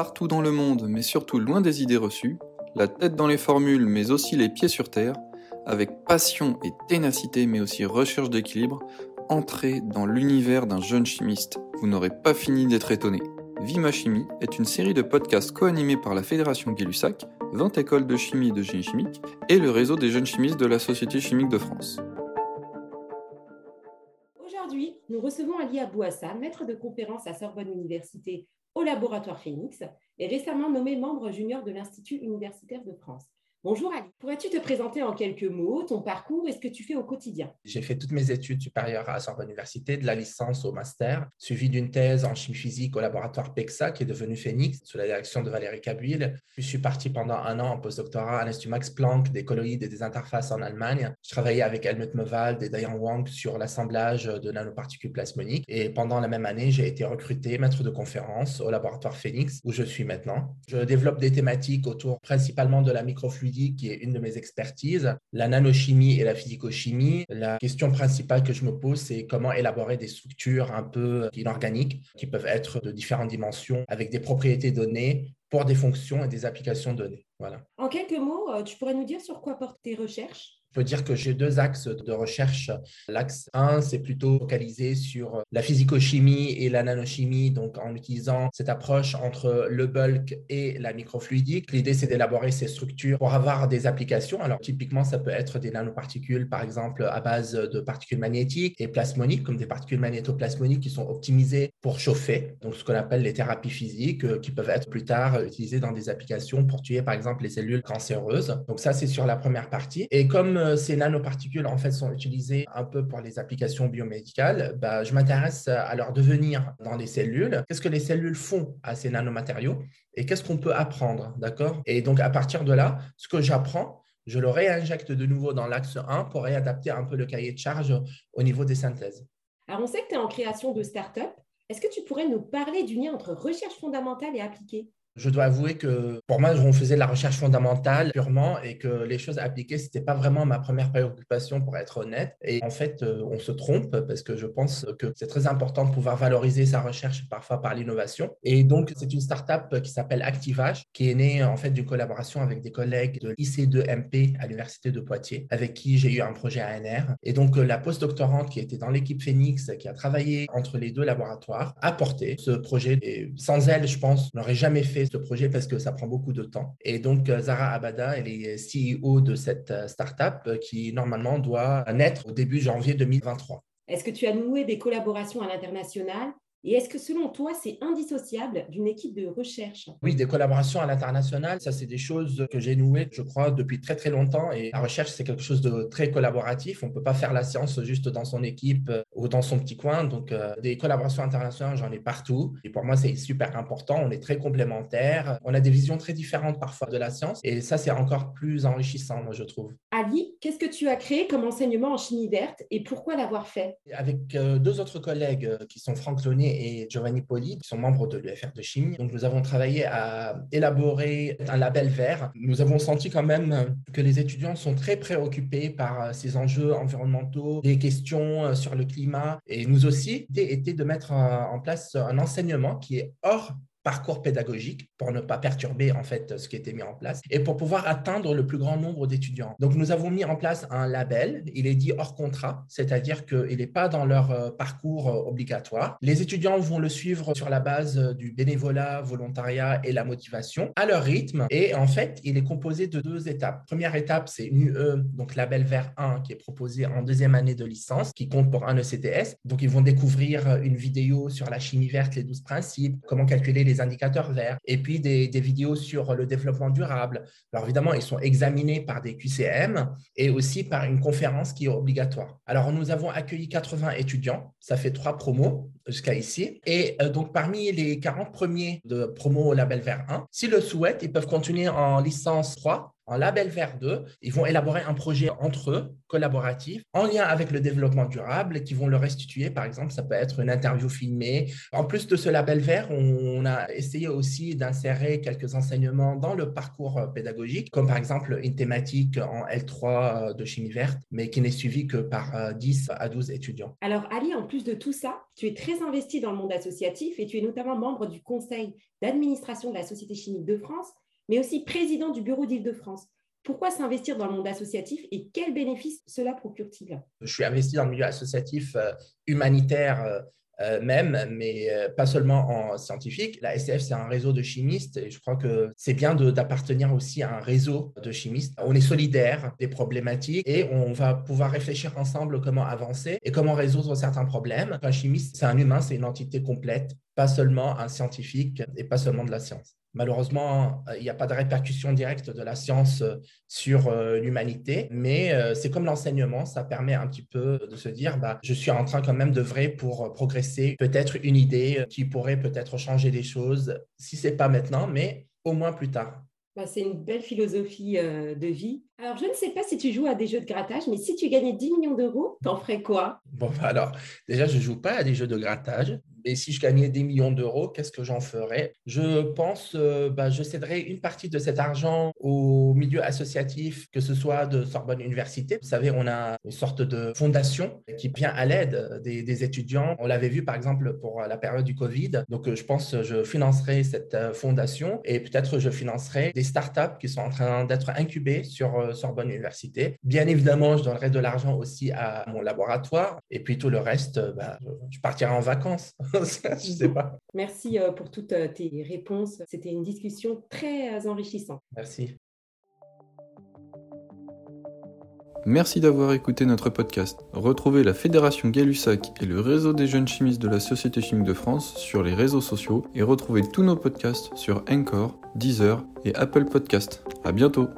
Partout dans le monde, mais surtout loin des idées reçues, la tête dans les formules, mais aussi les pieds sur terre, avec passion et ténacité, mais aussi recherche d'équilibre, entrez dans l'univers d'un jeune chimiste. Vous n'aurez pas fini d'être étonné. Vima Chimie est une série de podcasts co-animés par la Fédération Gay-Lussac, 20 écoles de chimie et de génie chimique, et le réseau des jeunes chimistes de la Société chimique de France. Aujourd'hui, nous recevons Ali Abouassa, maître de conférence à Sorbonne Université au laboratoire Phoenix et récemment nommé membre junior de l'Institut universitaire de France. Bonjour Ali, pourrais-tu te présenter en quelques mots ton parcours et ce que tu fais au quotidien? J'ai fait toutes mes études supérieures à Sorbonne Université, de la licence au master, suivi d'une thèse en chimie physique au laboratoire PEXA qui est devenu Phoenix sous la direction de Valérie Cabuil. Je suis parti pendant un an en postdoctorat à l'Institut Max Planck des colloïdes et des interfaces en Allemagne. Je travaillais avec Helmut Mewald et Diane Wang sur l'assemblage de nanoparticules plasmoniques et pendant la même année, j'ai été recruté maître de conférence au laboratoire Phoenix où je suis maintenant. Je développe des thématiques autour principalement de la qui est une de mes expertises, la nanochimie et la physicochimie. La question principale que je me pose, c'est comment élaborer des structures un peu inorganiques qui peuvent être de différentes dimensions avec des propriétés données pour des fonctions et des applications données. Voilà. En quelques mots, euh, tu pourrais nous dire sur quoi portent tes recherches? Je peux dire que j'ai deux axes de recherche. L'axe 1, c'est plutôt focalisé sur la physico-chimie et la nanochimie, donc en utilisant cette approche entre le bulk et la microfluidique. L'idée, c'est d'élaborer ces structures pour avoir des applications. Alors, typiquement, ça peut être des nanoparticules, par exemple, à base de particules magnétiques et plasmoniques, comme des particules magnétoplasmoniques qui sont optimisées pour chauffer, donc ce qu'on appelle les thérapies physiques, euh, qui peuvent être plus tard utilisées dans des applications pour tuer, par exemple, les cellules cancéreuses. Donc ça, c'est sur la première partie. Et comme euh, ces nanoparticules en fait sont utilisées un peu pour les applications biomédicales, bah, je m'intéresse à leur devenir dans les cellules. Qu'est-ce que les cellules font à ces nanomatériaux et qu'est-ce qu'on peut apprendre, d'accord? Et donc à partir de là, ce que j'apprends, je le réinjecte de nouveau dans l'axe 1 pour réadapter un peu le cahier de charge au niveau des synthèses. Alors on sait que tu es en création de start-up. Est-ce que tu pourrais nous parler du lien entre recherche fondamentale et appliquée? Je dois avouer que pour moi, on faisait de la recherche fondamentale purement et que les choses appliquées, ce n'était pas vraiment ma première préoccupation pour être honnête. Et en fait, euh, on se trompe parce que je pense que c'est très important de pouvoir valoriser sa recherche parfois par l'innovation. Et donc, c'est une startup qui s'appelle Activage, qui est née en fait d'une collaboration avec des collègues de l'IC2MP à l'Université de Poitiers, avec qui j'ai eu un projet ANR. Et donc, la postdoctorante qui était dans l'équipe Phoenix, qui a travaillé entre les deux laboratoires, a porté ce projet. Et sans elle, je pense, n'aurait jamais fait ce projet parce que ça prend beaucoup de temps. Et donc, euh, Zara Abada, elle est CEO de cette euh, startup euh, qui, normalement, doit naître au début janvier 2023. Est-ce que tu as noué des collaborations à l'international et est-ce que selon toi, c'est indissociable d'une équipe de recherche? Oui, des collaborations à l'international, ça c'est des choses que j'ai nouées, je crois, depuis très très longtemps. Et la recherche, c'est quelque chose de très collaboratif. On ne peut pas faire la science juste dans son équipe euh, ou dans son petit coin. Donc, euh, des collaborations internationales, j'en ai partout. Et pour moi, c'est super important. On est très complémentaires. On a des visions très différentes parfois de la science. Et ça, c'est encore plus enrichissant, moi, je trouve. Ali, qu'est-ce que tu as créé comme enseignement en chimie verte et pourquoi l'avoir fait? Avec euh, deux autres collègues qui sont Franck Launier et Giovanni Poli, qui sont membres de l'UFR de chimie. Donc, nous avons travaillé à élaborer un label vert. Nous avons senti quand même que les étudiants sont très préoccupés par euh, ces enjeux environnementaux, les questions euh, sur le climat. Et nous aussi, l'idée était de mettre en place un enseignement qui est hors parcours pédagogique pour ne pas perturber en fait ce qui était mis en place et pour pouvoir atteindre le plus grand nombre d'étudiants. Donc nous avons mis en place un label, il est dit hors contrat, c'est-à-dire qu'il n'est pas dans leur euh, parcours euh, obligatoire. Les étudiants vont le suivre sur la base euh, du bénévolat, volontariat et la motivation à leur rythme et en fait il est composé de deux étapes. Première étape c'est une UE, donc label vert 1 qui est proposé en deuxième année de licence qui compte pour un ECTS. Donc ils vont découvrir une vidéo sur la chimie verte, les 12 principes, comment calculer les indicateurs verts, et puis des, vidéos sur le développement durable. Alors évidemment, ils sont examinés par des QCM et aussi par une conférence qui est obligatoire. Alors nous avons accueilli 80 étudiants, ça fait trois promos jusqu'à ici. Et euh, donc parmi les 40 premiers de promo au label vert 1, s'ils le souhaitent, ils peuvent continuer en licence 3 en label vert 2. Ils vont élaborer un projet entre eux, collaboratif, en lien avec le développement durable, qui vont le restituer. Par exemple, ça peut être une interview filmée. En plus de ce label vert, on a essayé aussi d'insérer quelques enseignements dans le parcours pédagogique, comme par exemple une thématique en L3 de chimie verte, mais qui n'est suivie que par 10 à 12 étudiants. Alors Ali, en plus de tout ça, tu es très investi dans le monde associatif et tu es notamment membre du conseil d'administration de la Société chimique de France, mais aussi président du bureau d'Île-de-France. Pourquoi s'investir dans le monde associatif et quels bénéfices cela procure-t-il? Je suis investi dans le milieu associatif euh, humanitaire euh, euh, même, mais pas seulement en scientifique. La SCF, c'est un réseau de chimistes et je crois que c'est bien d'appartenir aussi à un réseau de chimistes. On est solidaires des problématiques et on va pouvoir réfléchir ensemble comment avancer et comment résoudre certains problèmes. Un chimiste, c'est un humain, c'est une entité complète, pas seulement un scientifique et pas seulement de la science. Malheureusement, il n'y a pas de répercussion directe de la science euh, sur euh, l'humanité, mais euh, c'est comme l'enseignement, ça permet un petit peu de se dire, bah, je suis en train quand même de vrai pour progresser, peut-être une idée qui pourrait peut-être changer des choses, si ce n'est pas maintenant, mais au moins plus tard. Bah, c'est une belle philosophie de vie. Alors, je ne sais pas si tu joues à des jeux de grattage, mais si tu gagnais 10 millions d'euros, t'en ferais quoi? Bon, alors, déjà, je ne joue pas à des jeux de grattage. Et si je gagnais des millions d'euros, qu'est-ce que j'en ferais? Je pense, euh, bah, je céderais une partie de cet argent au milieu associatif, que ce soit de Sorbonne Université. Vous savez, on a une sorte de fondation qui vient à l'aide des, étudiants. On l'avait vu, par exemple, pour la période du Covid. Donc, euh, je pense que je financerai cette euh, fondation et peut-être je financerai des startups qui sont en train d'être incubées sur Sorbonne Université. Bien évidemment, je donnerai de l'argent aussi à mon laboratoire et puis tout le reste, bah, je partirai en vacances. je sais pas. Merci euh, pour toutes euh, tes réponses. C'était une discussion très euh, enrichissante. Merci. Merci d'avoir écouté notre podcast. Retrouvez la Fédération Gay-Lussac et le réseau des jeunes chimistes de la Société chimique de France sur les réseaux sociaux et retrouvez tous nos podcasts sur Encore, Deezer et Apple Podcast. À bientôt.